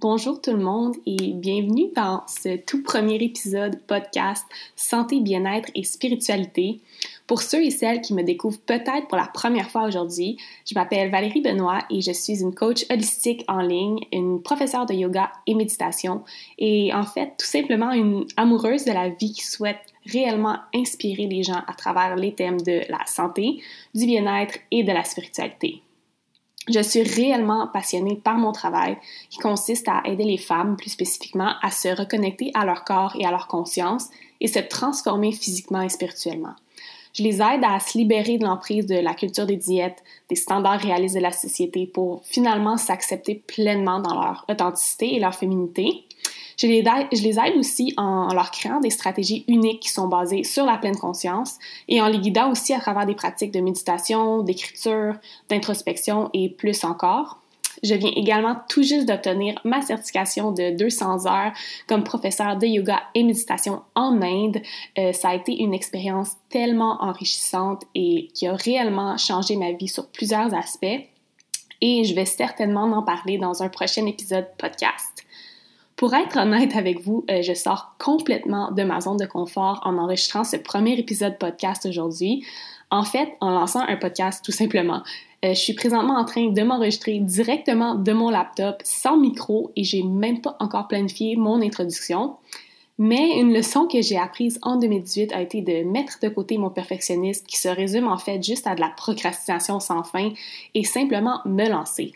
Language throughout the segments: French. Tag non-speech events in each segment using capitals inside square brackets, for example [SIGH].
Bonjour tout le monde et bienvenue dans ce tout premier épisode podcast Santé, bien-être et spiritualité. Pour ceux et celles qui me découvrent peut-être pour la première fois aujourd'hui, je m'appelle Valérie Benoît et je suis une coach holistique en ligne, une professeure de yoga et méditation et en fait tout simplement une amoureuse de la vie qui souhaite réellement inspirer les gens à travers les thèmes de la santé, du bien-être et de la spiritualité. Je suis réellement passionnée par mon travail qui consiste à aider les femmes, plus spécifiquement, à se reconnecter à leur corps et à leur conscience et se transformer physiquement et spirituellement. Je les aide à se libérer de l'emprise de la culture des diètes, des standards réalistes de la société pour finalement s'accepter pleinement dans leur authenticité et leur féminité je les, aide, aussi en leur créant des stratégies uniques qui sont basées sur la pleine conscience et en les guidant aussi à travers des pratiques de méditation, d'écriture, d'introspection et plus encore. Je viens également tout juste d'obtenir ma certification de 200 heures comme professeur de yoga et méditation en Inde. Euh, ça a été une expérience tellement enrichissante et qui a réellement changé ma vie sur plusieurs aspects. Et je vais certainement en parler dans un prochain épisode podcast. Pour être honnête avec vous, euh, je sors complètement de ma zone de confort en enregistrant ce premier épisode podcast aujourd'hui. En fait, en lançant un podcast tout simplement. Euh, je suis présentement en train de m'enregistrer directement de mon laptop sans micro et j'ai même pas encore planifié mon introduction. Mais une leçon que j'ai apprise en 2018 a été de mettre de côté mon perfectionnisme qui se résume en fait juste à de la procrastination sans fin et simplement me lancer.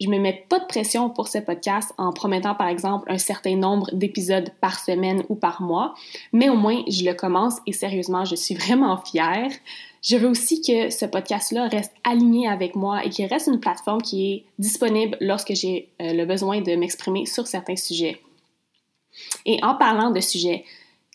Je me mets pas de pression pour ce podcast en promettant par exemple un certain nombre d'épisodes par semaine ou par mois, mais au moins je le commence et sérieusement, je suis [LAUGHS] vraiment fière. Je veux aussi que ce podcast-là reste aligné avec moi et qu'il reste une plateforme qui est disponible lorsque j'ai euh, le besoin de m'exprimer sur certains sujets. Et en parlant de sujets,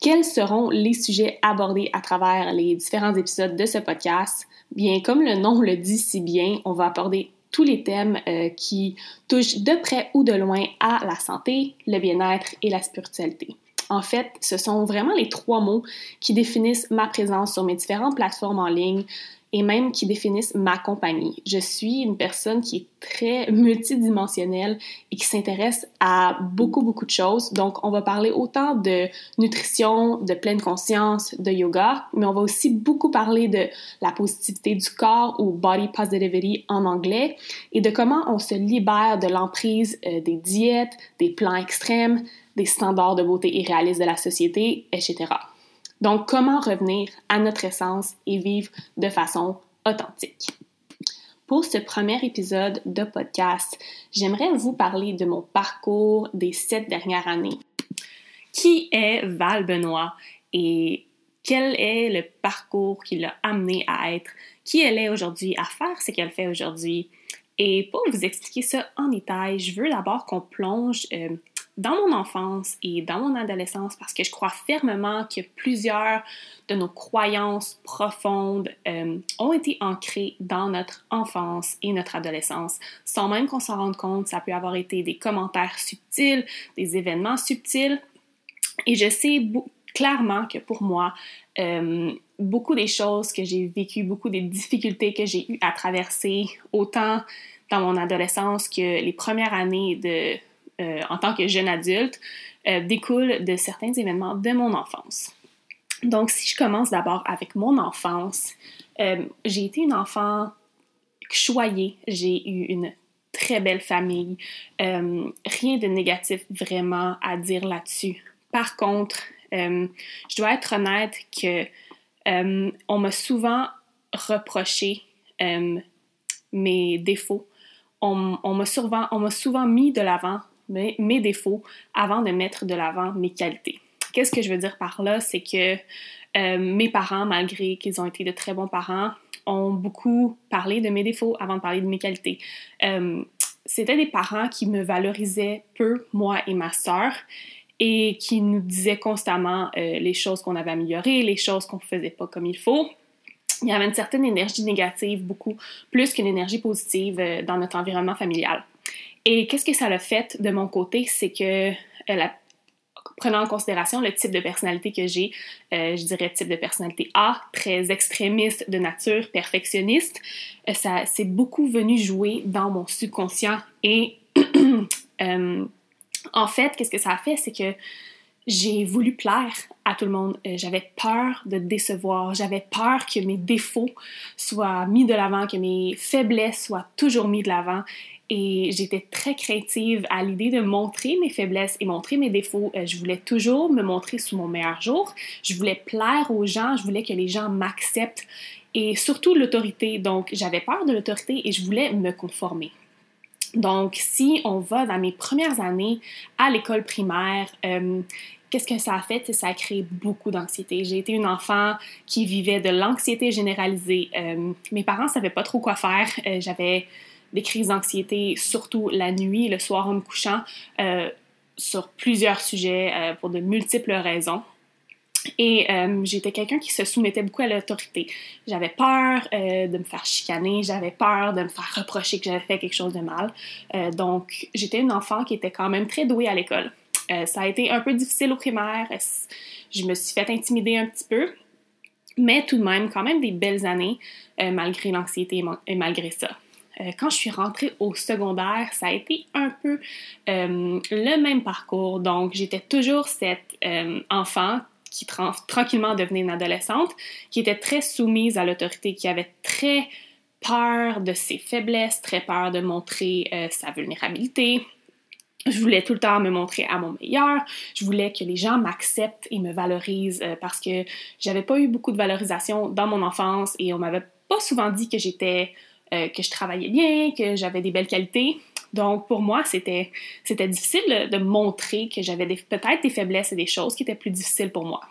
quels seront les sujets abordés à travers les différents épisodes de ce podcast? Bien, comme le nom le dit si bien, on va aborder tous les thèmes euh, qui touchent de près ou de loin à la santé, le bien-être et la spiritualité. En fait, ce sont vraiment les trois mots qui définissent ma présence sur mes différentes plateformes en ligne, et même qui définissent ma compagnie. Je suis une personne qui est très multidimensionnelle et qui s'intéresse à beaucoup, beaucoup de choses. Donc, on va parler autant de nutrition, de pleine conscience, de yoga, mais on va aussi beaucoup parler de la positivité du corps ou body positivity en anglais et de comment on se libère de l'emprise euh, des diètes, des plans extrêmes, des standards de beauté irréalistes de la société, etc. Donc, comment revenir à notre essence et vivre de façon authentique? Pour ce premier épisode de podcast, j'aimerais vous parler de mon parcours des sept dernières années. Qui est Val Benoît et quel est le parcours qui l'a amené à être? Qui elle est aujourd'hui, à faire ce qu'elle fait aujourd'hui? Et pour vous expliquer ça en détail, je veux d'abord qu'on plonge euh, dans mon enfance et dans mon adolescence parce que je crois fermement que plusieurs de nos croyances profondes euh, ont été ancrées dans notre enfance et notre adolescence. Sans même qu'on s'en rende compte, ça peut avoir été des commentaires subtils, des événements subtils. Et je sais clairement que pour moi, euh, beaucoup des choses que j'ai vécues, beaucoup des difficultés que j'ai eues à traverser, autant dans mon adolescence que les premières années de euh, en tant que jeune adulte euh, découle de certains événements de mon enfance. Donc, si je commence d'abord avec mon enfance, euh, j'ai été une enfant choyée, j'ai eu une très belle famille, rien de négatif vraiment à dire là-dessus. Par contre, je dois être honnête que on m'a souvent reproché mes défauts. On, on m'a souvent, souvent mis de l'avant mes, défauts avant de mettre de l'avant mes qualités. Qu'est-ce que je veux dire par là? C'est que euh, mes parents, malgré qu'ils ont été de très bons parents, ont beaucoup parlé de mes défauts avant de parler de mes qualités. Euh, c'était des parents qui me valorisaient peu, moi et ma sœur, et qui nous disaient constamment euh, les choses qu'on avait améliorées, les choses qu'on ne faisait pas comme il faut. Il y avait une certaine énergie négative, beaucoup plus qu'une énergie positive dans notre environnement familial. Et qu'est-ce que ça a fait de mon côté, c'est que euh, prenant en considération le type de personnalité que j'ai, euh, je dirais type de personnalité A, très extrémiste de nature, perfectionniste, euh, ça c'est beaucoup venu jouer dans mon subconscient. Et [CLEARS THROAT] En fait, qu'est-ce que ça a fait, c'est que j'ai voulu plaire à tout le monde. Euh, j'avais peur de décevoir. J'avais peur que mes défauts soient mis de l'avant, que mes faiblesses soient toujours mis de l'avant. Et j'étais très craintive à l'idée de montrer mes faiblesses et montrer mes défauts. Euh, je voulais toujours me montrer sous mon meilleur jour. Je voulais plaire aux gens. Je voulais que les gens m'acceptent. Et surtout l'autorité. Donc, j'avais peur de l'autorité et je voulais me conformer. Donc, si on va dans mes premières années à l'école primaire, euh, qu'est-ce que ça a fait? Ça a créé beaucoup d'anxiété. J'ai été une enfant qui vivait de l'anxiété généralisée. Euh, mes parents ne savaient pas trop quoi faire. Euh, j'avais des crises d'anxiété, surtout la nuit, le soir en me couchant, sur plusieurs sujets, pour de multiples raisons. Et euh, j'étais quelqu'un qui se soumettait beaucoup à l'autorité. J'avais peur euh, de me faire chicaner, j'avais peur de me faire reprocher que j'avais fait quelque chose de mal. Euh, donc, j'étais une enfant qui était quand même très douée à l'école. Ça a été un peu difficile au primaire. Je me suis fait intimider un petit peu. Mais tout de même, quand même des belles années, malgré l'anxiété et malgré ça quand je suis rentrée au secondaire, ça a été un peu le même parcours. Donc, j'étais toujours cette enfant qui tranquillement devenait une adolescente, qui était très soumise à l'autorité, qui avait très peur de ses faiblesses, très peur de montrer euh, sa vulnérabilité. Je voulais tout le temps me montrer à mon meilleur. Je voulais que les gens m'acceptent et me valorisent euh, parce que j'avais pas eu beaucoup de valorisation dans mon enfance et on m'avait pas souvent dit que j'étais euh, que je travaillais bien, que j'avais des belles qualités. Donc, pour moi, c'était, c'était difficile de montrer que j'avais peut-être des faiblesses et des choses qui étaient plus difficiles pour moi.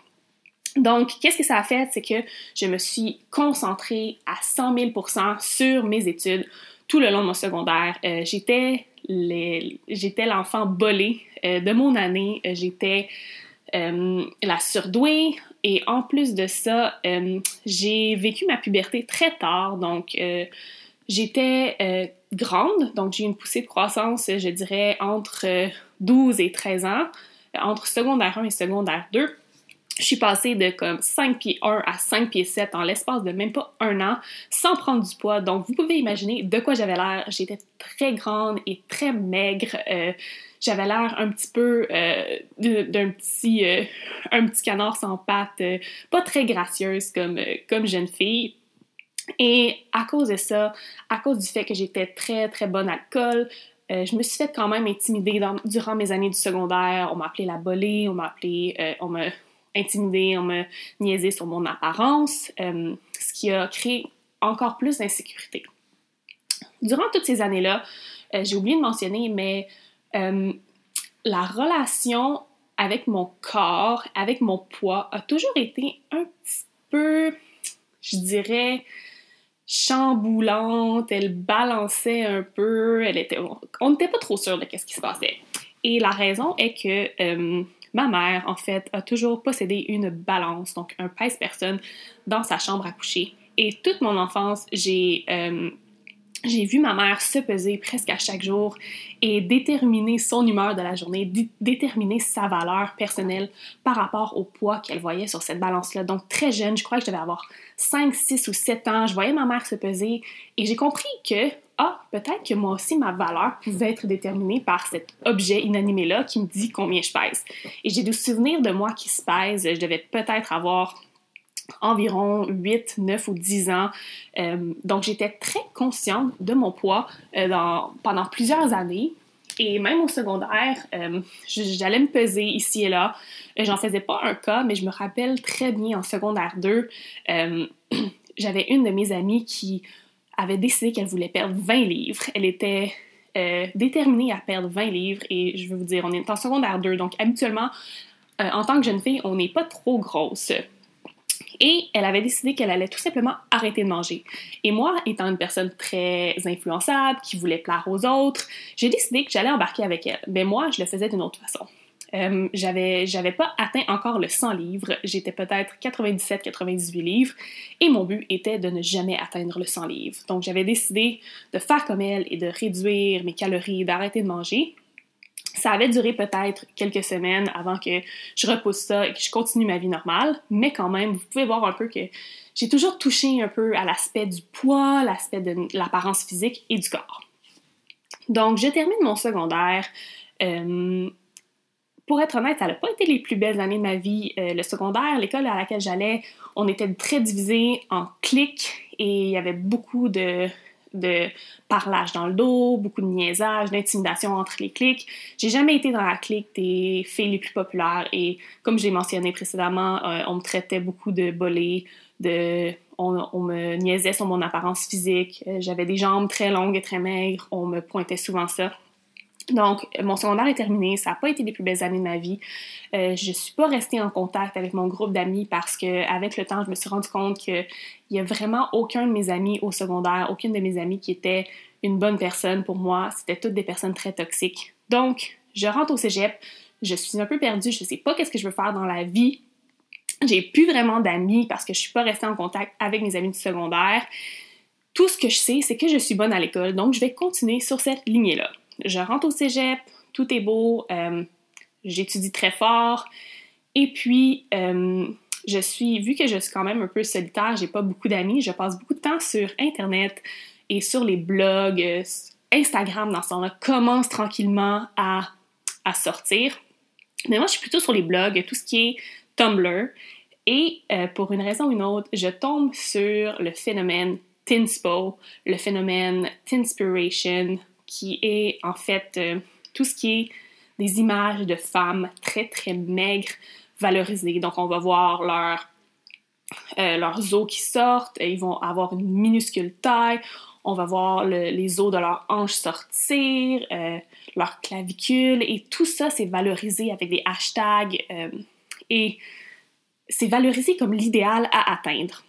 Donc, qu'est-ce que ça a fait? C'est que je me suis concentrée à 100 000% sur mes études tout le long de mon secondaire. Euh, j'étais, j'étais l'enfant bolé euh, de mon année. Euh, j'étais la surdouée. Et en plus de ça, j'ai vécu ma puberté très tard. Donc, j'étais grande, donc j'ai une poussée de croissance, je dirais, entre 12 et 13 ans, entre secondaire 1 et secondaire 2. Je suis passée de comme 5 pieds 1 à 5 pieds 7 en l'espace de même pas un an, sans prendre du poids. Donc, vous pouvez imaginer de quoi j'avais l'air. J'étais très grande et très maigre. Euh, j'avais l'air un petit peu euh, d'un petit, euh, un petit canard sans pattes, pas très gracieuse comme, comme jeune fille. Et à cause de ça, à cause du fait que j'étais très très bonne à euh, je me suis fait quand même intimider durant mes années du secondaire. On m'a appelé la bolée, on m'a appelé, on m'a intimidé, on m'a niaisé sur mon apparence, euh, ce qui a créé encore plus d'insécurité. Durant toutes ces années-là, j'ai oublié de mentionner, mais la relation avec mon corps, avec mon poids, a toujours été un petit peu, je dirais, chamboulante, elle balançait un peu, elle était, on n'était pas trop sûr de ce qui se passait. Et la raison est que euh, ma mère, en fait, a toujours possédé une balance, donc un pèse-personne, dans sa chambre à coucher. Et toute mon enfance, j'ai euh, j'ai vu ma mère se peser presque à chaque jour et déterminer son humeur de la journée, déterminer sa valeur personnelle par rapport au poids qu'elle voyait sur cette balance-là. Donc très jeune, je crois que je devais avoir 5, 6 ou 7 ans, je voyais ma mère se peser et j'ai compris que, ah, peut-être que moi aussi ma valeur pouvait être déterminée par cet objet inanimé-là qui me dit combien je pèse. Et j'ai des souvenirs de moi qui se pèse, je devais peut-être avoir environ 8, 9 ou 10 ans. Euh, donc, j'étais très consciente de mon poids euh, pendant plusieurs années. Et même au secondaire, euh, j'allais me peser ici et là. J'en faisais pas un cas, mais je me rappelle très bien en secondaire 2, [CLEARS THROAT] j'avais une de mes amies qui avait décidé qu'elle voulait perdre 20 livres. Elle était déterminée à perdre 20 livres et je veux vous dire, on est en secondaire 2, donc habituellement, en tant que jeune fille, on n'est pas trop grosse. Et elle avait décidé qu'elle allait tout simplement arrêter de manger. Et moi, étant une personne très influençable, qui voulait plaire aux autres, j'ai décidé que j'allais embarquer avec elle. Mais moi, je le faisais d'une autre façon. Euh, j'avais, j'avais pas atteint encore le 100 livres, j'étais peut-être 97-98 livres, et mon but était de ne jamais atteindre le 100 livres. Donc j'avais décidé de faire comme elle et de réduire mes calories, d'arrêter de manger, ça avait duré peut-être quelques semaines avant que je repousse ça et que je continue ma vie normale, mais quand même, vous pouvez voir un peu que j'ai toujours touché un peu à l'aspect du poids, l'aspect de l'apparence physique et du corps. Donc, je termine mon secondaire. Euh, pour être honnête, ça n'a pas été les plus belles années de ma vie. Euh, le secondaire, l'école à laquelle j'allais, on était très divisés en cliques et il y avait beaucoup de, de parlage dans le dos, beaucoup de niaisage, d'intimidation entre les cliques. J'ai jamais été dans la clique des filles les plus populaires et comme j'ai mentionné précédemment, euh, on me traitait beaucoup de bolé, de on, on, me niaisait sur mon apparence physique. Euh, j'avais des jambes très longues et très maigres. On me pointait souvent ça. Donc, mon secondaire est terminé. Ça n'a pas été les plus belles années de ma vie. Euh, je ne suis pas restée en contact avec mon groupe d'amis parce qu'avec le temps, je me suis rendu compte qu'il n'y a vraiment aucun de mes amis au secondaire, aucune de mes amies qui était une bonne personne pour moi. C'était toutes des personnes très toxiques. Donc, je rentre au cégep. Je suis un peu perdue. Je ne sais pas qu'est-ce que je veux faire dans la vie. J'ai plus vraiment d'amis parce que je ne suis pas restée en contact avec mes amis du secondaire. Tout ce que je sais, c'est que je suis bonne à l'école. Donc, je vais continuer sur cette lignée-là je rentre au cégep, tout est beau, euh, j'étudie très fort. Et puis, euh, je suis, vu que je suis quand même un peu solitaire, j'ai pas beaucoup d'amis, je passe beaucoup de temps sur Internet et sur les blogs. Euh, Instagram, dans ce temps-là, commence tranquillement à, à sortir. Mais moi, je suis plutôt sur les blogs, tout ce qui est Tumblr. Et pour une raison ou une autre, je tombe sur le phénomène Tinspo, le phénomène Tinspiration, qui est en fait euh, tout ce qui est des images de femmes très très maigres valorisées. Donc on va voir leur, euh, leurs os qui sortent, ils vont avoir une minuscule taille, on va voir les os de leurs hanches sortir, euh, leurs clavicules, et tout ça c'est valorisé avec des hashtags et c'est valorisé comme l'idéal à atteindre.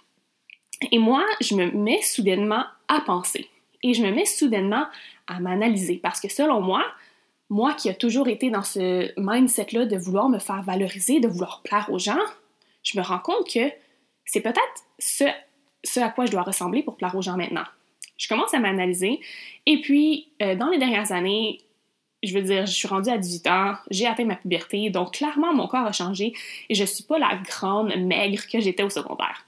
Et moi, je me mets soudainement à penser. Et je me mets soudainement à m'analyser. Parce que selon moi, moi qui ai toujours été dans ce mindset-là de vouloir me faire valoriser, de vouloir plaire aux gens, je me rends compte que c'est peut-être ce, ce à quoi je dois ressembler pour plaire aux gens maintenant. Je commence à m'analyser. Et puis, euh, dans les dernières années, je veux dire, je suis rendue à 18 ans, j'ai atteint ma puberté, donc clairement, mon corps a changé et je suis pas la grande maigre que j'étais au secondaire.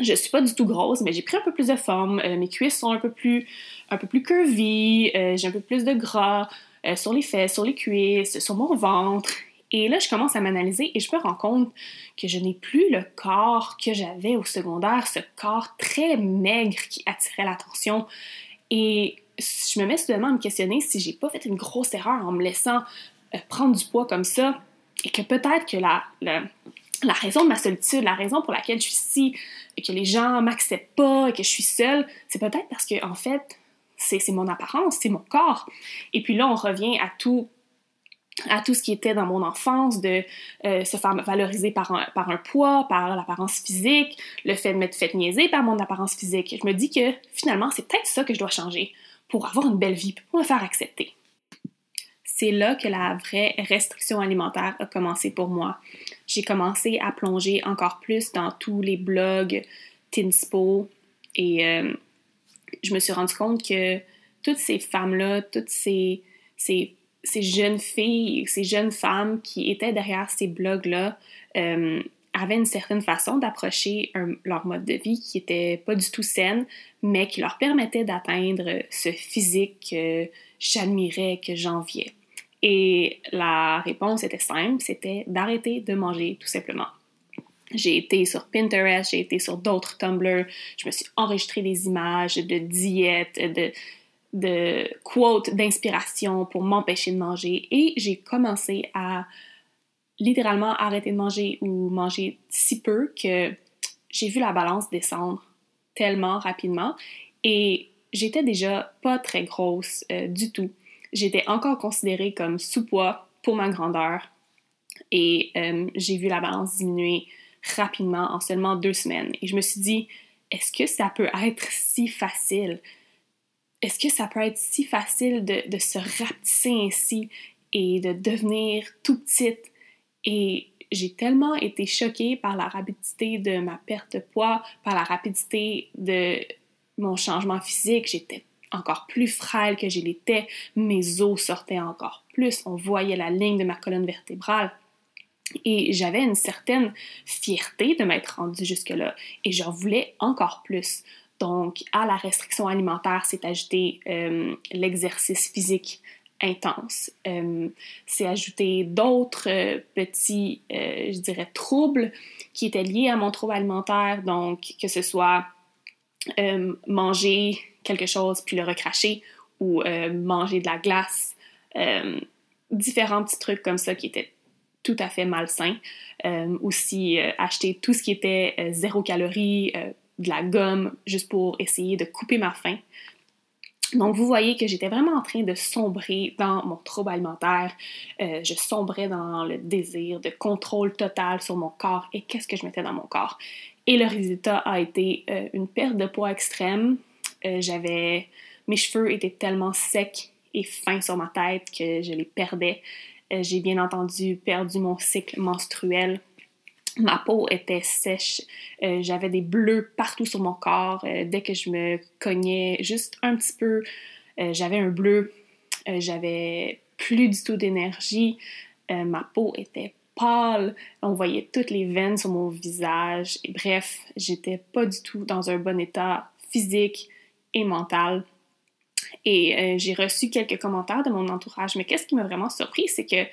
Je suis pas du tout grosse, mais j'ai pris un peu plus de forme. Euh, mes cuisses sont un peu plus, un peu plus curvy. Euh, j'ai un peu plus de gras euh, sur les fesses, sur les cuisses, sur mon ventre. Et là, je commence à m'analyser et je me rends compte que je n'ai plus le corps que j'avais au secondaire, ce corps très maigre qui attirait l'attention. Et je me mets soudainement à me questionner si j'ai pas fait une grosse erreur en me laissant prendre du poids comme ça et que peut-être que la, la la raison de ma solitude, la raison pour laquelle je suis ici, et que les gens m'acceptent pas, et que je suis seule, c'est peut-être parce que, en fait, c'est mon apparence, c'est mon corps. Et puis là, on revient à tout à tout ce qui était dans mon enfance, de euh, se faire valoriser par un, poids, par l'apparence physique, le fait de m'être fait niaiser par mon apparence physique. Je me dis que finalement, c'est peut-être ça que je dois changer pour avoir une belle vie, pour me faire accepter. C'est là que la vraie restriction alimentaire a commencé pour moi j'ai commencé à plonger encore plus dans tous les blogs Tinspo et euh, je me suis rendu compte que toutes ces femmes-là, toutes ces, ces, jeunes filles, ces jeunes femmes qui étaient derrière ces blogs-là euh, avaient une certaine façon d'approcher leur mode de vie qui était pas du tout saine, mais qui leur permettait d'atteindre ce physique que j'admirais, que j'enviais. Et la réponse était simple, c'était d'arrêter de manger tout simplement. J'ai été sur Pinterest, j'ai été sur d'autres Tumblr, je me suis enregistré des images de diètes, de, quotes d'inspiration pour m'empêcher de manger. Et j'ai commencé à littéralement arrêter de manger ou manger si peu que j'ai vu la balance descendre tellement rapidement. Et j'étais déjà pas très grosse euh, du tout. J'étais encore considérée comme sous-poids pour ma grandeur. Et euh, j'ai vu la balance diminuer rapidement en seulement deux semaines. Et je me suis dit, est-ce que ça peut être si facile? Est-ce que ça peut être si facile de, se rapetisser ainsi et de devenir tout petite? Et j'ai tellement été choquée par la rapidité de ma perte de poids, par la rapidité de mon changement physique. J'étais encore plus frêle que je l'étais, mes os sortaient encore plus, on voyait la ligne de ma colonne vertébrale. Et j'avais une certaine fierté de m'être rendue jusque-là et j'en voulais encore plus. Donc, à la restriction alimentaire s'est ajouté euh, l'exercice physique intense. c'est ajouter d'autres petits, je dirais, troubles qui étaient liés à mon trouble alimentaire, donc que ce soit manger quelque chose puis le recracher ou manger de la glace, différents petits trucs comme ça qui étaient tout à fait malsains. aussi acheter tout ce qui était zéro calorie, de la gomme juste pour essayer de couper ma faim. Donc, vous voyez que j'étais vraiment en train de sombrer dans mon trouble alimentaire. Euh, je sombrais dans le désir de contrôle total sur mon corps et qu'est-ce que je mettais dans mon corps. Et le résultat a été euh, une perte de poids extrême. Euh, j'avais... Mes cheveux étaient tellement secs et fins sur ma tête que je les perdais. J'ai bien entendu perdu mon cycle menstruel ma peau était sèche, euh, j'avais des bleus partout sur mon corps. Euh, dès que je me cognais juste un petit peu, euh, j'avais un bleu. j'avais plus du tout d'énergie. ma peau était pâle. On voyait toutes les veines sur mon visage. Et bref, j'étais pas du tout dans un bon état physique et mental. Et j'ai reçu quelques commentaires de mon entourage. Mais qu'est-ce qui m'a vraiment surpris, c'est que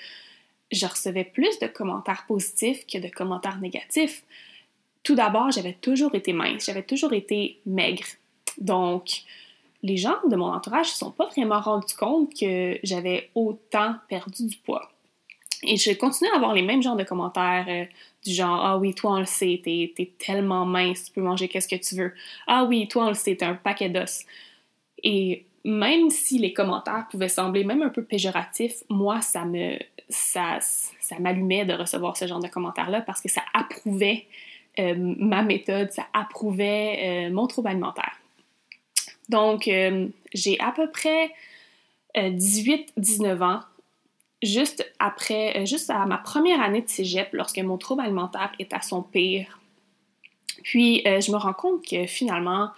je recevais plus de commentaires positifs que de commentaires négatifs. Tout d'abord, j'avais toujours été mince, j'avais toujours été maigre. Donc, les gens de mon entourage ne se sont pas vraiment rendus compte que j'avais autant perdu du poids. Et je continue à avoir les mêmes genres de commentaires euh, du genre Ah oui, toi on le sait, t'es es tellement mince, tu peux manger qu'est-ce que tu veux. Ah oui, toi on le sait, t'es un paquet d'os. Même si les commentaires pouvaient sembler même un peu péjoratifs, moi ça m'allumait de recevoir ce genre de commentaires-là parce que ça approuvait euh, ma méthode, ça approuvait euh, mon trouble alimentaire. Donc, euh, j'ai à peu près 18-19 ans, juste après, juste à ma première année de cégep, lorsque mon trouble alimentaire est à son pire. Puis, je me rends compte que finalement,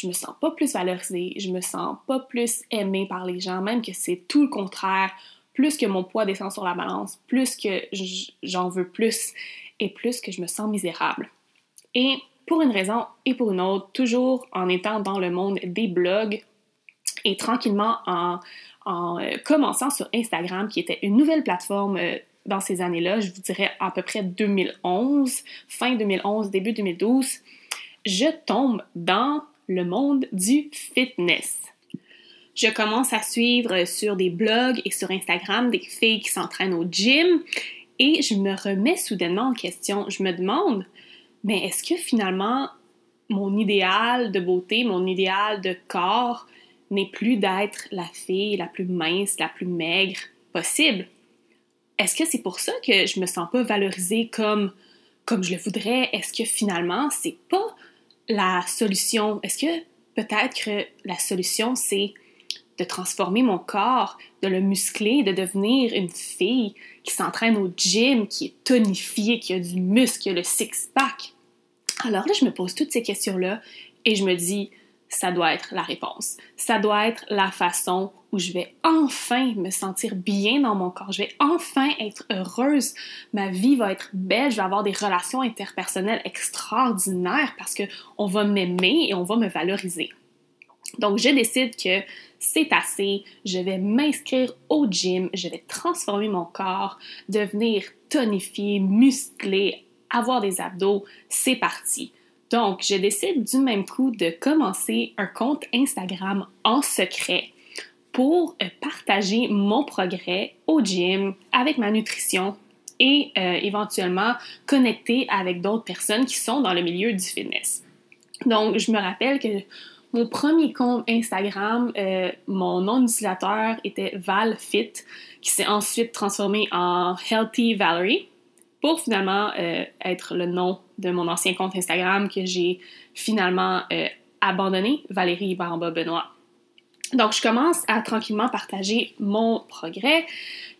je me sens pas plus valorisée, je me sens pas plus aimée par les gens, même que c'est tout le contraire plus que mon poids descend sur la balance, plus que j'en veux plus et plus que je me sens misérable. Et pour une raison et pour une autre, toujours en étant dans le monde des blogs et tranquillement en, euh, commençant sur Instagram, qui était une nouvelle plateforme euh, dans ces années-là, je vous dirais à peu près 2011, fin 2011, début 2012, je tombe dans le monde du fitness je commence à suivre sur des blogs et sur Instagram des filles qui s'entraînent au gym et je me remets soudainement en question. Je me demande, mais est-ce que finalement mon idéal de beauté, mon idéal de corps n'est plus d'être la fille la plus mince, la plus maigre possible? Est-ce que c'est pour ça que je me sens pas valorisée comme, comme je le voudrais? Est-ce que finalement c'est pas la solution? Est-ce que peut-être que la solution c'est de transformer mon corps, de le muscler, de devenir une fille qui s'entraîne au gym, qui est tonifiée, qui a du muscle, qui a le six-pack? Alors là, je me pose toutes ces questions-là et je me dis, ça doit être la réponse. Ça doit être la façon où je vais enfin me sentir bien dans mon corps. Je vais enfin être heureuse. Ma vie va être belle. Je vais avoir des relations interpersonnelles extraordinaires parce qu'on va m'aimer et on va me valoriser. Donc, je décide que c'est assez, je vais m'inscrire au gym, je vais transformer mon corps, devenir tonifié, musclé, avoir des abdos, c'est parti. Donc, je décide du même coup de commencer un compte Instagram en secret pour euh, partager mon progrès au gym avec ma nutrition et euh, éventuellement connecter avec d'autres personnes qui sont dans le milieu du fitness. Donc, je me rappelle que mon premier compte Instagram, euh, mon nom d'utilisateur était ValFit, qui s'est ensuite transformé en Healthy Valerie, pour finalement être le nom de mon ancien compte Instagram que j'ai finalement abandonné, Valérie Baramba Benoît. Donc, je commence à tranquillement partager mon progrès,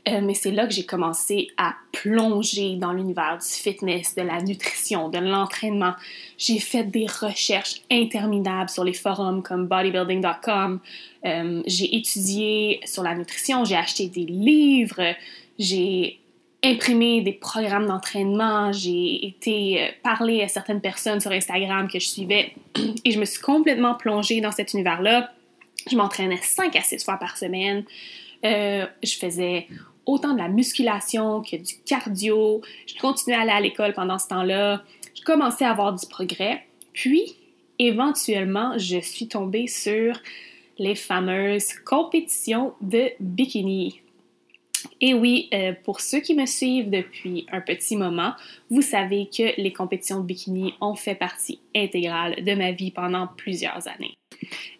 euh, mais c'est là que j'ai commencé à plonger dans l'univers du fitness, de la nutrition, de l'entraînement. J'ai fait des recherches interminables sur les forums comme bodybuilding.com. Euh, j'ai étudié sur la nutrition, j'ai acheté des livres, j'ai imprimé des programmes d'entraînement, j'ai été euh, parler à certaines personnes sur Instagram que je suivais [CLEARS THROAT] et je me suis complètement plongée dans cet univers-là. Je m'entraînais 5 à 6 fois par semaine. Euh, je faisais autant de la musculation que du cardio. Je continuais à aller à l'école pendant ce temps-là. Je commençais à avoir du progrès. Puis, éventuellement, je suis tombée sur les fameuses compétitions de bikini. Et oui, euh, pour ceux qui me suivent depuis un petit moment, vous savez que les compétitions de bikini ont fait partie intégrale de ma vie pendant plusieurs années.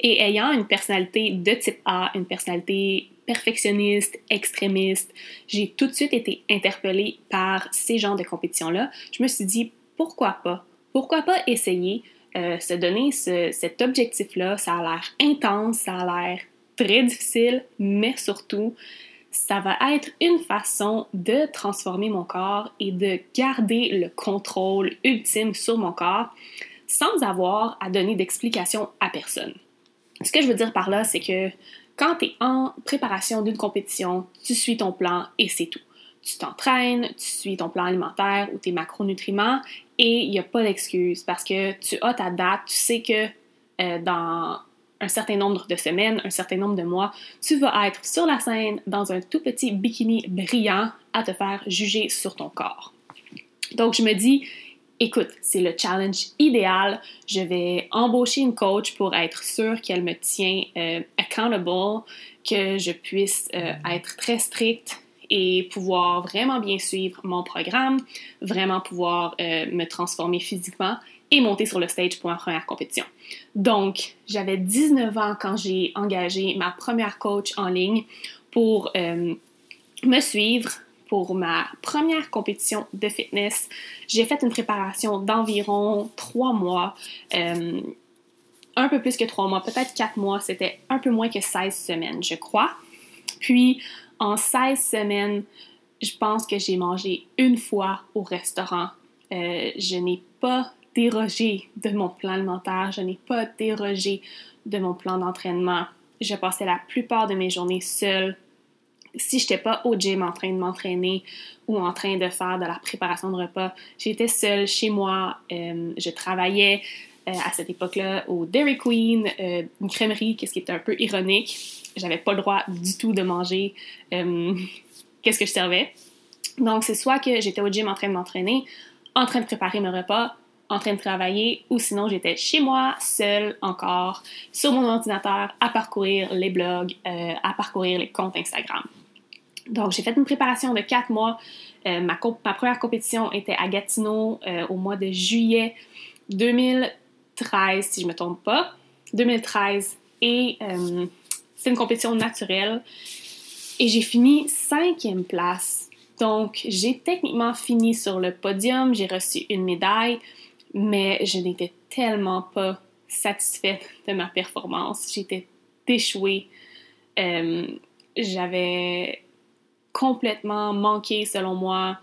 Et ayant une personnalité de type A, une personnalité perfectionniste, extrémiste, j'ai tout de suite été interpellée par ces genres de compétitions-là. Je me suis dit, pourquoi pas? Pourquoi pas essayer euh, se donner cet objectif-là? Ça a l'air intense, ça a l'air très difficile, mais surtout, ça va être une façon de transformer mon corps et de garder le contrôle ultime sur mon corps sans avoir à donner d'explication à personne. Ce que je veux dire par là, c'est que quand tu es en préparation d'une compétition, tu suis ton plan et c'est tout. Tu t'entraînes, tu suis ton plan alimentaire ou tes macronutriments et il n'y a pas d'excuse parce que tu as ta date, tu sais que euh, dans un certain nombre de semaines, un certain nombre de mois, tu vas être sur la scène dans un tout petit bikini brillant à te faire juger sur ton corps. Donc je me dis, écoute, c'est le challenge idéal. Je vais embaucher une coach pour être sûre qu'elle me tient euh, accountable, que je puisse euh, être très stricte et pouvoir vraiment bien suivre mon programme, vraiment pouvoir euh, me transformer physiquement et monter sur le stage pour ma première compétition. Donc, j'avais 19 ans quand j'ai engagé ma première coach en ligne pour me suivre pour ma première compétition de fitness. J'ai fait une préparation d'environ trois mois. Euh, un peu plus que trois mois, peut-être quatre mois, c'était un peu moins que 16 semaines, je crois. Puis, en 16 semaines, je pense que j'ai mangé une fois au restaurant. Euh, je n'ai pas dérogé de mon plan alimentaire, je n'ai pas dérogé de mon plan d'entraînement. Je passais la plupart de mes journées seule. Si je n'étais pas au gym en train de m'entraîner ou en train de faire de la préparation de repas, j'étais seule chez moi. Euh, je travaillais euh, à cette époque-là au Dairy Queen, euh, une crèmerie, ce qui était un peu ironique. J'avais pas le droit du tout de manger qu'est-ce que je servais. Donc, c'est soit que j'étais au gym en train de m'entraîner, en train de préparer mes repas, en train de travailler ou sinon j'étais chez moi, seule encore, sur mon ordinateur, à parcourir les blogs, à parcourir les comptes Instagram. Donc j'ai fait une préparation de quatre mois. Euh, ma, première compétition était à Gatineau euh, au mois de juillet 2013, si je ne me trompe pas. 2013. Et c'est une compétition naturelle. Et j'ai fini cinquième place. Donc, j'ai techniquement fini sur le podium, j'ai reçu une médaille, mais je n'étais tellement pas satisfaite de ma performance. J'étais déchouée. Euh, j'avais complètement manqué, selon moi,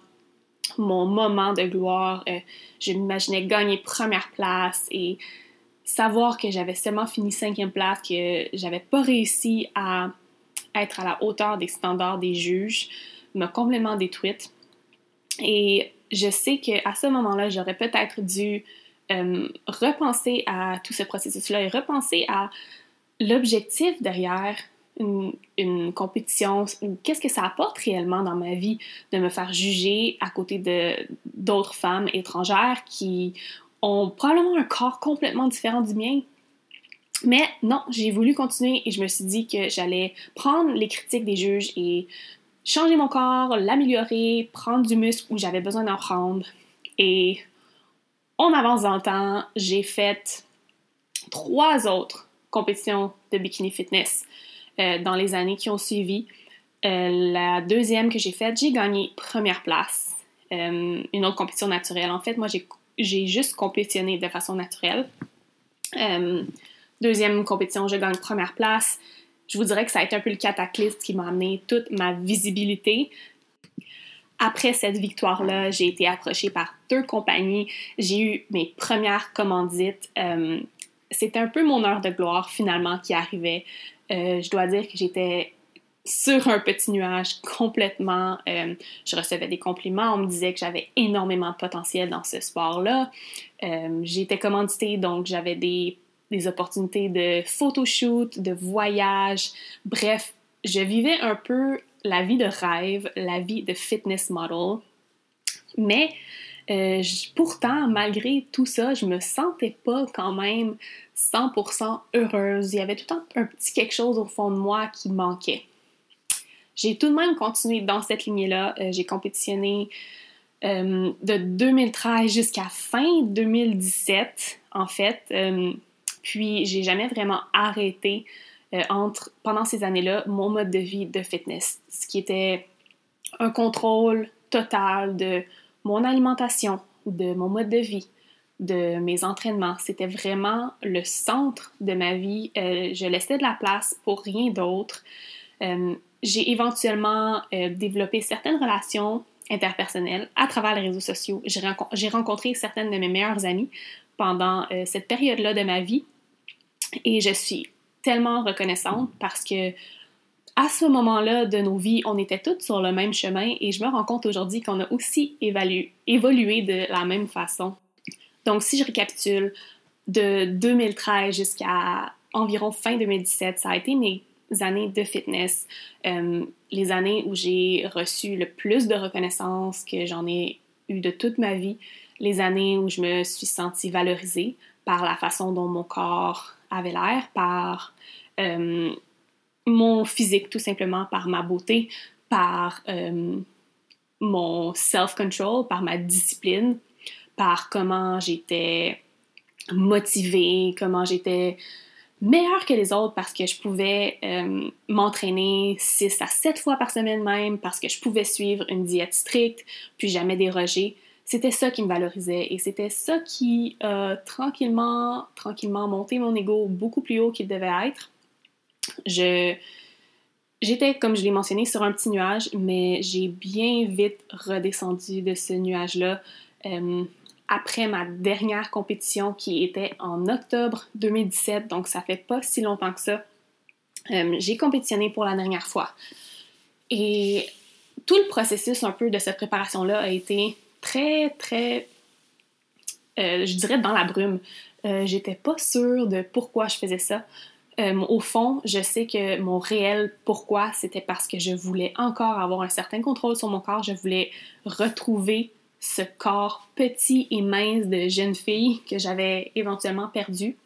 mon moment de gloire. Euh, je m'imaginais gagner première place et savoir que j'avais seulement fini cinquième place, que j'avais pas réussi à être à la hauteur des standards des juges, m'a complètement détruite. Et je sais qu'à ce moment-là, j'aurais peut-être dû euh, repenser à tout ce processus-là et repenser à l'objectif derrière une, compétition, qu'est-ce que ça apporte réellement dans ma vie de me faire juger à côté de d'autres femmes étrangères qui ont probablement un corps complètement différent du mien. Mais non, j'ai voulu continuer et je me suis dit que j'allais prendre les critiques des juges et changer mon corps, l'améliorer, prendre du muscle où j'avais besoin d'en prendre. Et on avance dans le temps, j'ai fait trois autres compétitions de bikini fitness euh, dans les années qui ont suivi. Euh, la deuxième que j'ai faite, j'ai gagné première place. Euh, une autre compétition naturelle. En fait, moi, j'ai juste compétitionné de façon naturelle. deuxième compétition, je gagne première place je vous dirais que ça a été un peu le cataclysme qui m'a amené toute ma visibilité. Après cette victoire-là, j'ai été approchée par deux compagnies. J'ai eu mes premières commandites. C'était un peu mon heure de gloire finalement qui arrivait. Euh, je dois dire que j'étais sur un petit nuage complètement. Euh, je recevais des compliments. On me disait que j'avais énormément de potentiel dans ce sport-là. J'étais commanditée, donc j'avais des opportunités de photoshoot, de voyage, bref, je vivais un peu la vie de rêve, la vie de fitness model, mais euh, pourtant, malgré tout ça, je me sentais pas quand même 100% heureuse. Il y avait tout le temps un petit quelque chose au fond de moi qui manquait. J'ai tout de même continué dans cette lignée-là. Euh, j'ai compétitionné euh, de 2013 jusqu'à fin 2017, en fait. puis, j'ai jamais vraiment arrêté entre, pendant ces années-là, mon mode de vie de fitness, ce qui était un contrôle total de mon alimentation, de mon mode de vie, de mes entraînements. C'était vraiment le centre de ma vie. Euh, je laissais de la place pour rien d'autre. Euh, j'ai éventuellement euh, développé certaines relations interpersonnelles à travers les réseaux sociaux. J'ai rencontré certaines de mes meilleures amies pendant cette période-là de ma vie et je suis tellement reconnaissante parce que à ce moment-là de nos vies, on était toutes sur le même chemin et je me rends compte aujourd'hui qu'on a aussi évolué de la même façon. Donc, si je récapitule, de 2013 jusqu'à environ fin 2017, ça a été mes années de fitness, euh, les années où j'ai reçu le plus de reconnaissance que j'en ai eu de toute ma vie, les années où je me suis sentie valorisée par la façon dont mon corps avait l'air, par euh, mon physique tout simplement, par ma beauté, par euh, mon self-control, par ma discipline, par comment j'étais motivée, comment j'étais meilleure que les autres parce que je pouvais euh, m'entraîner 6 à 7 fois par semaine même, parce que je pouvais suivre une diète stricte, puis jamais déroger. C'était ça qui me valorisait et c'était ça qui a tranquillement, tranquillement monté mon ego beaucoup plus haut qu'il devait être. Je, j'étais, comme je l'ai mentionné, sur un petit nuage, mais j'ai bien vite redescendu de ce nuage-là. Euh, après ma dernière compétition qui était en octobre 2017, donc ça fait pas si longtemps que ça, euh, j'ai compétitionné pour la dernière fois. Et tout le processus un peu de cette préparation-là a été très, très, euh, je dirais, dans la brume. J'étais pas sûre de pourquoi je faisais ça. Euh, au fond, je sais que mon réel pourquoi, c'était parce que je voulais encore avoir un certain contrôle sur mon corps. Je voulais retrouver ce corps petit et mince de jeune fille que j'avais éventuellement perdu.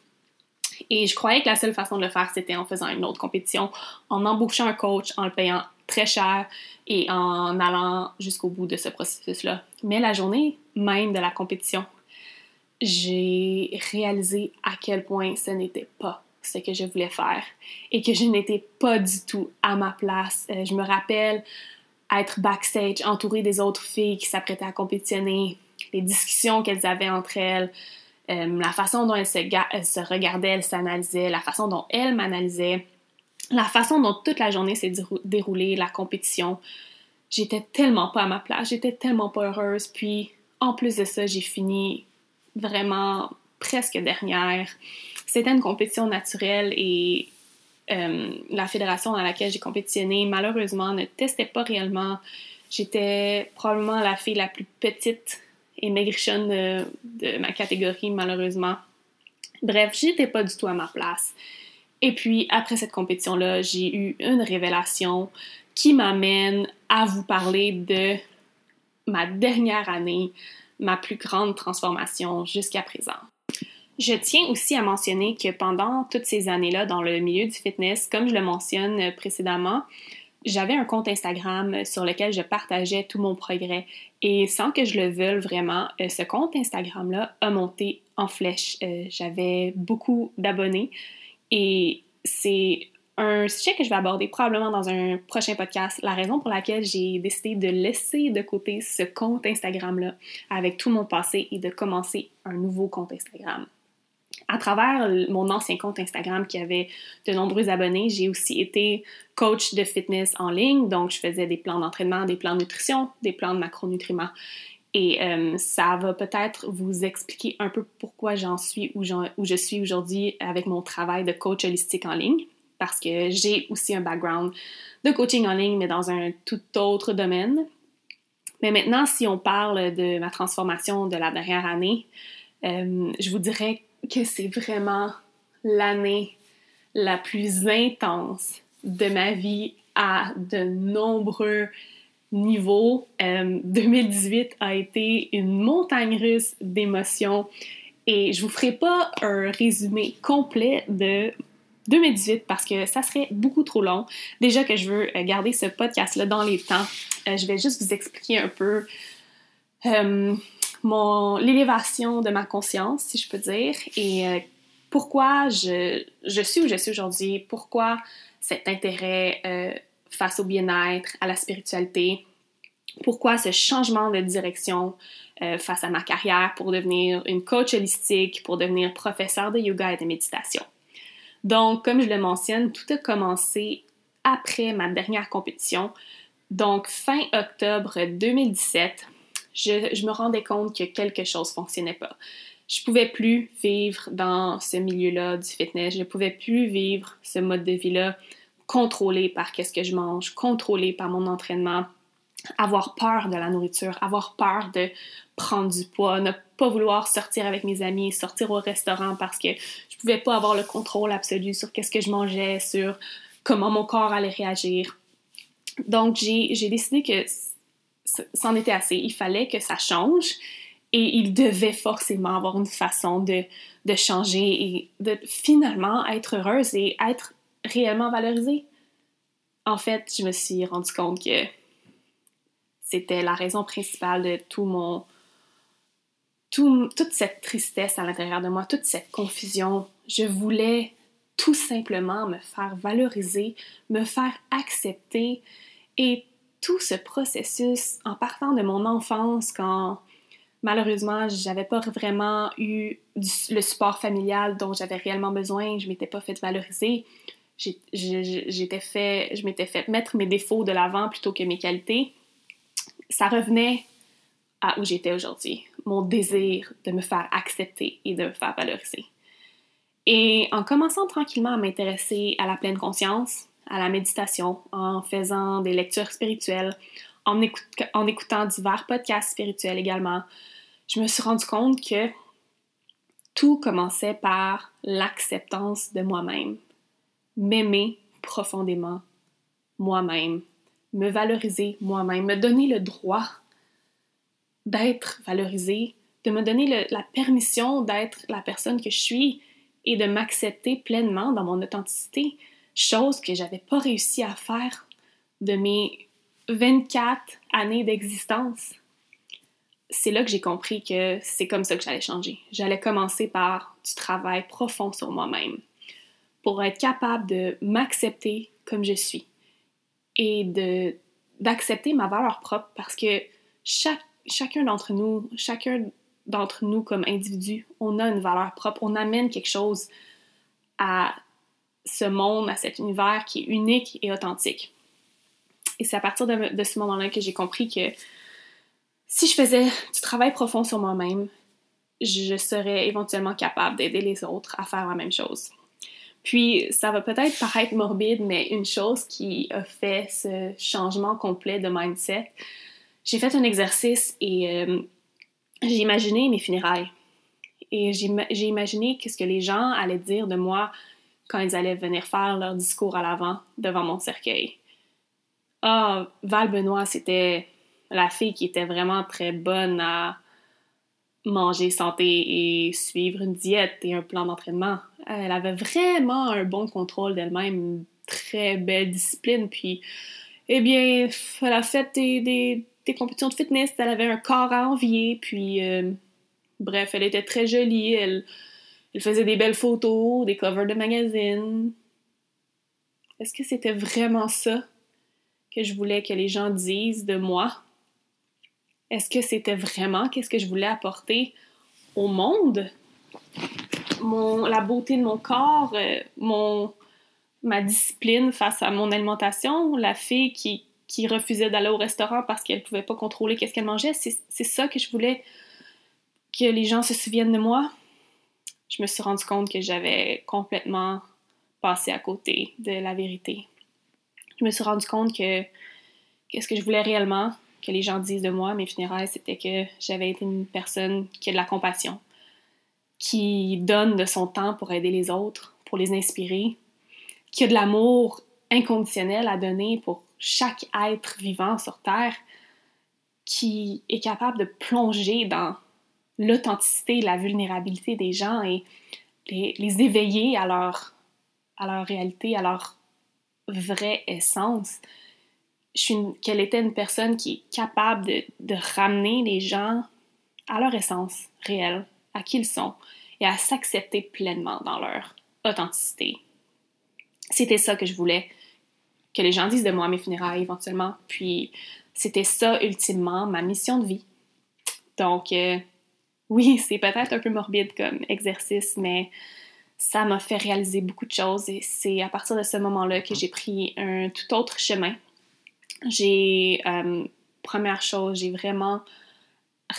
Et je croyais que la seule façon de le faire, c'était en faisant une autre compétition, en embauchant un coach, en le payant très cher et en allant jusqu'au bout de ce processus-là. Mais la journée même de la compétition, j'ai réalisé à quel point ce n'était pas ce que je voulais faire et que je n'étais pas du tout à ma place. Euh, je me rappelle être backstage, entourée des autres filles qui s'apprêtaient à compétitionner, les discussions qu'elles avaient entre elles, euh, la façon dont elles se, se regardaient, elles s'analysaient, la façon dont elles m'analysaient, la façon dont toute la journée s'est déroulée, la compétition. J'étais tellement pas à ma place, j'étais tellement pas heureuse. Puis, en plus de ça, j'ai fini vraiment presque dernière. C'était une compétition naturelle et euh, la fédération dans laquelle j'ai compétitionné, malheureusement, ne testait pas réellement. J'étais probablement la fille la plus petite et maigrichonne de, ma catégorie, malheureusement. Bref, j'étais pas du tout à ma place. Et puis, après cette compétition-là, j'ai eu une révélation qui m'amène à vous parler de ma dernière année, ma plus grande transformation jusqu'à présent. Je tiens aussi à mentionner que pendant toutes ces années-là dans le milieu du fitness, comme je le mentionne précédemment, j'avais un compte Instagram sur lequel je partageais tout mon progrès. Et sans que je le veuille vraiment, euh, ce compte Instagram-là a monté en flèche. Euh, j'avais beaucoup d'abonnés. Et c'est un sujet que je vais aborder probablement dans un prochain podcast, la raison pour laquelle j'ai décidé de laisser de côté ce compte Instagram-là avec tout mon passé et de commencer un nouveau compte Instagram à travers mon ancien compte Instagram qui avait de nombreux abonnés, j'ai aussi été coach de fitness en ligne. Donc, je faisais des plans d'entraînement, des plans de nutrition, des plans de macronutriments. Et euh, ça va peut-être vous expliquer un peu pourquoi j'en suis où, je suis aujourd'hui avec mon travail de coach holistique en ligne. Parce que j'ai aussi un background de coaching en ligne, mais dans un tout autre domaine. Mais maintenant, si on parle de ma transformation de la dernière année, euh, je vous dirais que c'est vraiment l'année la plus intense de ma vie à de nombreux niveaux. 2018 euh, a été une montagne russe d'émotions et je vous ferai pas un résumé complet de 2018 parce que ça serait beaucoup trop long. Déjà que je veux garder ce podcast-là dans les temps, euh, je vais juste vous expliquer un peu euh, mon l'élévation de ma conscience, si je peux dire, et pourquoi je, je, suis où je suis aujourd'hui, pourquoi cet intérêt face au bien-être, à la spiritualité, pourquoi ce changement de direction euh, face à ma carrière pour devenir une coach holistique, pour devenir professeur de yoga et de méditation. Donc, comme je le mentionne, tout a commencé après ma dernière compétition. Donc, fin octobre 2017, je, me rendais compte que quelque chose fonctionnait pas. Je pouvais plus vivre dans ce milieu-là du fitness. Je pouvais plus vivre ce mode de vie-là contrôlé par qu'est-ce que je mange, contrôlé par mon entraînement, avoir peur de la nourriture, avoir peur de prendre du poids, ne pas vouloir sortir avec mes amis, sortir au restaurant parce que je pouvais pas avoir le contrôle absolu sur qu'est-ce que je mangeais, sur comment mon corps allait réagir. Donc j'ai décidé que c'en était assez, il fallait que ça change et il devait forcément avoir une façon de, de changer et de finalement être heureuse et être réellement valorisée. En fait, je me suis rendu compte que c'était la raison principale de tout mon. toute cette tristesse à l'intérieur de moi, toute cette confusion. Je voulais tout simplement me faire valoriser, me faire accepter. Et tout ce processus, en partant de mon enfance, quand malheureusement j'avais pas vraiment eu le support familial dont j'avais réellement besoin, je m'étais pas fait valoriser, j'étais fait, je m'étais fait mettre mes défauts de l'avant plutôt que mes qualités ça revenait à où j'étais aujourd'hui, mon désir de me faire accepter et de me faire valoriser. Et en commençant tranquillement à m'intéresser à la pleine conscience, à la méditation, en faisant des lectures spirituelles, en, écoutant divers podcasts spirituels également, je me suis rendu compte que tout commençait par l'acceptance de moi-même, m'aimer profondément moi-même, me valoriser moi-même, me donner le droit d'être valorisée, de me donner la permission d'être la personne que je suis et de m'accepter pleinement dans mon authenticité, chose que j'avais pas réussi à faire de mes 24 années d'existence. C'est là que j'ai compris que c'est comme ça que j'allais changer. J'allais commencer par du travail profond sur moi-même pour être capable de m'accepter comme je suis, et de d'accepter ma valeur propre parce que chaque, chacun d'entre nous, chacun d'entre nous comme individu, on a une valeur propre, on amène quelque chose à ce monde, à cet univers qui est unique et authentique. Et c'est à partir de, ce moment-là que j'ai compris que si je faisais du travail profond sur moi-même, je serais éventuellement capable d'aider les autres à faire la même chose. Puis, ça va peut-être paraître morbide, mais une chose qui a fait ce changement complet de mindset, j'ai fait un exercice et euh, j'ai imaginé mes funérailles. Et j'ai imaginé qu'est-ce que les gens allaient dire de moi quand ils allaient venir faire leur discours à l'avant devant mon cercueil. Ah, Val Benoît, c'était la fille qui était vraiment très bonne à manger santé et suivre une diète et un plan d'entraînement. Elle avait vraiment un bon contrôle d'elle-même, une très belle discipline. Puis, eh bien, elle a fait des, compétitions de fitness, elle avait un corps à envier. Puis, euh, bref, elle était très jolie. Elle faisait des belles photos, des covers de magazines. Est-ce que c'était vraiment ça que je voulais que les gens disent de moi? Est-ce que c'était vraiment qu'est-ce que je voulais apporter au monde? Mon, la beauté de mon corps, euh, mon, ma discipline face à mon alimentation, la fille qui, qui refusait d'aller au restaurant parce qu'elle ne pouvait pas contrôler qu'est-ce qu'elle mangeait, c'est ça que je voulais que les gens se souviennent de moi. Je me suis rendu compte que j'avais complètement passé à côté de la vérité. Je me suis rendu compte que qu'est-ce que je voulais réellement, que les gens disent de moi, mes funérailles, c'était que j'avais été une personne qui a de la compassion, qui donne de son temps pour aider les autres, pour les inspirer, qui a de l'amour inconditionnel à donner pour chaque être vivant sur Terre qui est capable de plonger dans l'authenticité, la vulnérabilité des gens et les, éveiller à leur, à leur réalité, à leur vraie essence. Qu'elle était une personne qui est capable de, de ramener les gens à leur essence réelle, à qui ils sont, et à s'accepter pleinement dans leur authenticité. C'était ça que je voulais que les gens disent de moi à mes funérailles éventuellement. Puis c'était ça ultimement ma mission de vie. Donc euh, oui, [LAUGHS] c'est peut-être un peu morbide comme exercice, mais ça m'a fait réaliser beaucoup de choses et c'est à partir de ce moment-là que j'ai pris un tout autre chemin. J'ai, euh, première chose, j'ai vraiment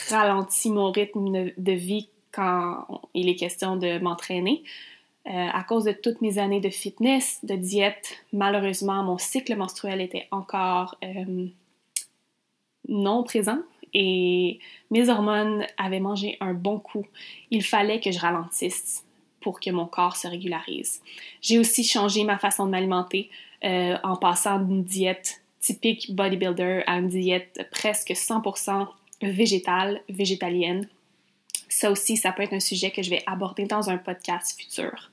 ralenti mon rythme de vie quand il est question de m'entraîner. Euh, à cause de toutes mes années de fitness, de diète, malheureusement, mon cycle menstruel était encore euh, non présent et mes hormones avaient mangé un bon coup. Il fallait que je ralentisse pour que mon corps se régularise. J'ai aussi changé ma façon de m'alimenter euh, en passant d'une diète typique bodybuilder à une diète presque 100% végétale, végétalienne. Ça aussi, ça peut être un sujet que je vais aborder dans un podcast futur.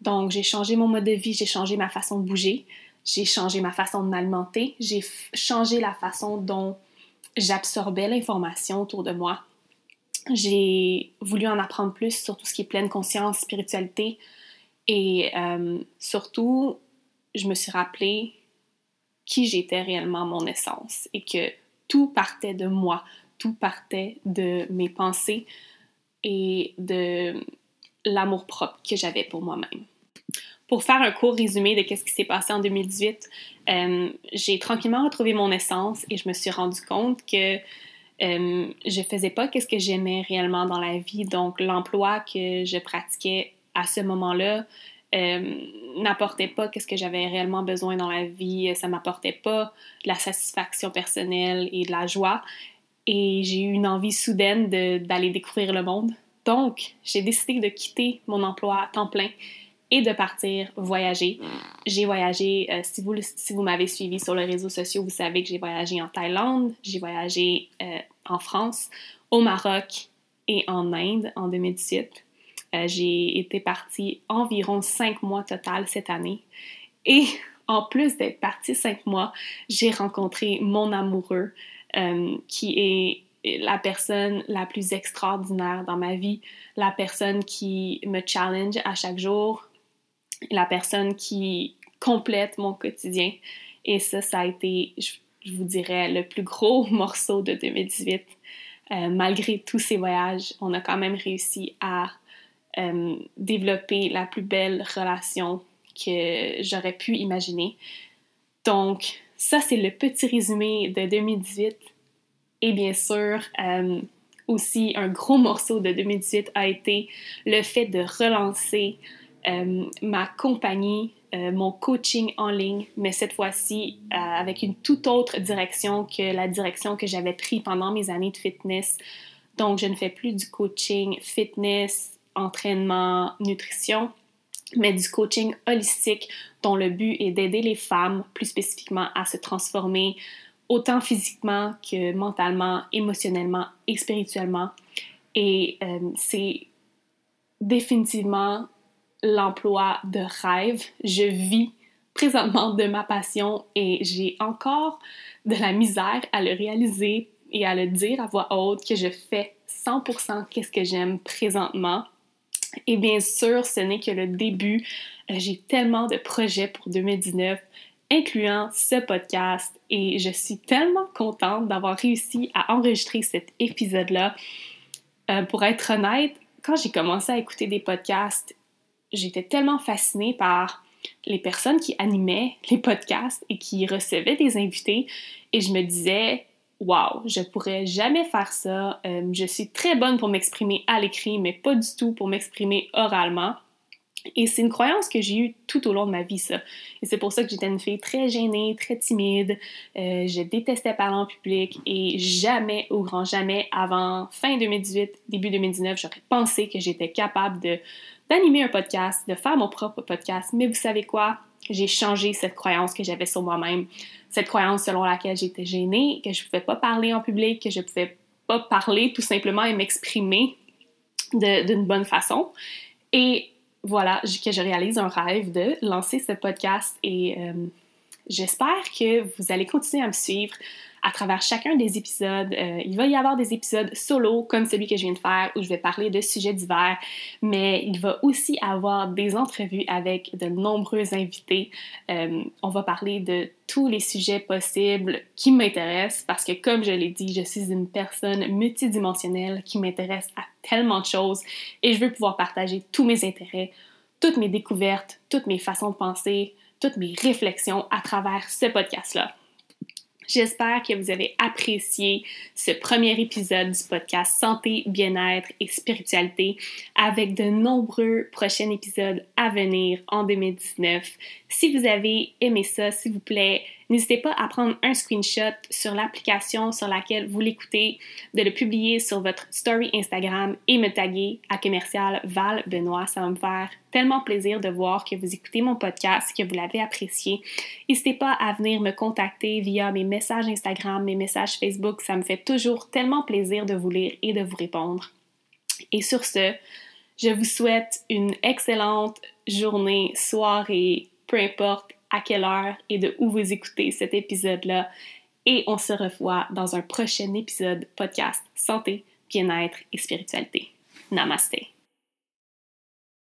Donc, j'ai changé mon mode de vie, j'ai changé ma façon de bouger, j'ai changé ma façon de m'alimenter, j'ai changé la façon dont j'absorbais l'information autour de moi. J'ai voulu en apprendre plus sur tout ce qui est pleine conscience, spiritualité et euh, surtout, je me suis rappelé qui j'étais réellement, mon essence et que tout partait de moi, tout partait de mes pensées et de l'amour propre que j'avais pour moi-même. Pour faire un court résumé de ce qui s'est passé en 2018, euh, j'ai tranquillement retrouvé mon essence et je me suis rendu compte que euh, je faisais pas ce que j'aimais réellement dans la vie. Donc, l'emploi que je pratiquais à ce moment-là euh, n'apportait pas ce que j'avais réellement besoin dans la vie. Ça m'apportait pas de la satisfaction personnelle et de la joie et j'ai eu une envie soudaine d'aller découvrir le monde. Donc, j'ai décidé de quitter mon emploi à temps plein et de partir voyager. J'ai voyagé, euh, si vous, si vous m'avez suivi sur les réseaux sociaux, vous savez que j'ai voyagé en Thaïlande, j'ai voyagé euh, en France, au Maroc et en Inde en 2017. Euh, j'ai été partie environ cinq mois total cette année. Et [LAUGHS] en plus d'être partie cinq mois, j'ai rencontré mon amoureux qui est la personne la plus extraordinaire dans ma vie, la personne qui me challenge à chaque jour, la personne qui complète mon quotidien. Et ça, ça a été, je, vous dirais, le plus gros [LAUGHS] morceau de 2018. Euh, malgré tous ces voyages, on a quand même réussi à euh, développer la plus belle relation que j'aurais pu imaginer. Donc, ça, c'est le petit résumé de 2018. Et bien sûr, euh, aussi, un gros morceau de 2018 a été le fait de relancer euh, ma compagnie, euh, mon coaching en ligne, mais cette fois-ci avec une toute autre direction que la direction que j'avais prise pendant mes années de fitness. Donc, je ne fais plus du coaching fitness, entraînement, nutrition, mais du coaching holistique dont le but est d'aider les femmes, plus spécifiquement, à se transformer autant physiquement que mentalement, émotionnellement et spirituellement. Et euh, c'est définitivement l'emploi de rêve. Je vis présentement de ma passion et j'ai encore de la misère à le réaliser et à le dire à voix haute que je fais 100% qu'est-ce que j'aime présentement. Et bien sûr, ce n'est que le début. Euh, j'ai tellement de projets pour 2019, incluant ce podcast, et je suis tellement contente d'avoir réussi à enregistrer cet épisode-là. Euh, pour être honnête, quand j'ai commencé à écouter des podcasts, j'étais tellement fascinée par les personnes qui animaient les podcasts et qui recevaient des invités, et je me disais, wow, je pourrais jamais faire ça. Euh, je suis très bonne pour m'exprimer à l'écrit, mais pas du tout pour m'exprimer oralement. Et c'est une croyance que j'ai eue tout au long de ma vie, ça. Et c'est pour ça que j'étais une fille très gênée, très timide. Euh, je détestais parler en public et jamais, au grand jamais, avant fin 2018, début 2019, j'aurais pensé que j'étais capable de d'animer un podcast, de faire mon propre podcast. Mais vous savez quoi? j'ai changé cette croyance que j'avais sur moi-même, cette croyance selon laquelle j'étais gênée, que je ne pouvais pas parler en public, que je ne pouvais pas parler tout simplement et m'exprimer d'une bonne façon. Et voilà, que je réalise un rêve de lancer ce podcast et euh, j'espère que vous allez continuer à me suivre à travers chacun des épisodes. Euh, il va y avoir des épisodes solo, comme celui que je viens de faire, où je vais parler de sujets divers, mais il va aussi avoir des entrevues avec de nombreux invités. Euh, on va parler de tous les sujets possibles qui m'intéressent parce que, comme je l'ai dit, je suis une personne multidimensionnelle qui m'intéresse à tellement de choses et je veux pouvoir partager tous mes intérêts, toutes mes découvertes, toutes mes façons de penser, toutes mes réflexions à travers ce podcast-là. J'espère que vous avez apprécié ce premier épisode du podcast Santé, bien-être et spiritualité avec de nombreux prochains épisodes à venir en 2019. Si vous avez aimé ça, s'il vous plaît, N'hésitez pas à prendre un screenshot sur l'application sur laquelle vous l'écoutez, de le publier sur votre story Instagram et me taguer à commercial Val Benoît. Ça va me faire tellement plaisir de voir que vous écoutez mon podcast, que vous l'avez apprécié. N'hésitez pas à venir me contacter via mes messages Instagram, mes messages Facebook. Ça me fait toujours tellement plaisir de vous lire et de vous répondre. Et sur ce, je vous souhaite une excellente journée, soirée, peu importe à quelle heure et de où vous écoutez cet épisode-là. Et on se revoit dans un prochain épisode podcast Santé, bien-être et spiritualité. Namaste.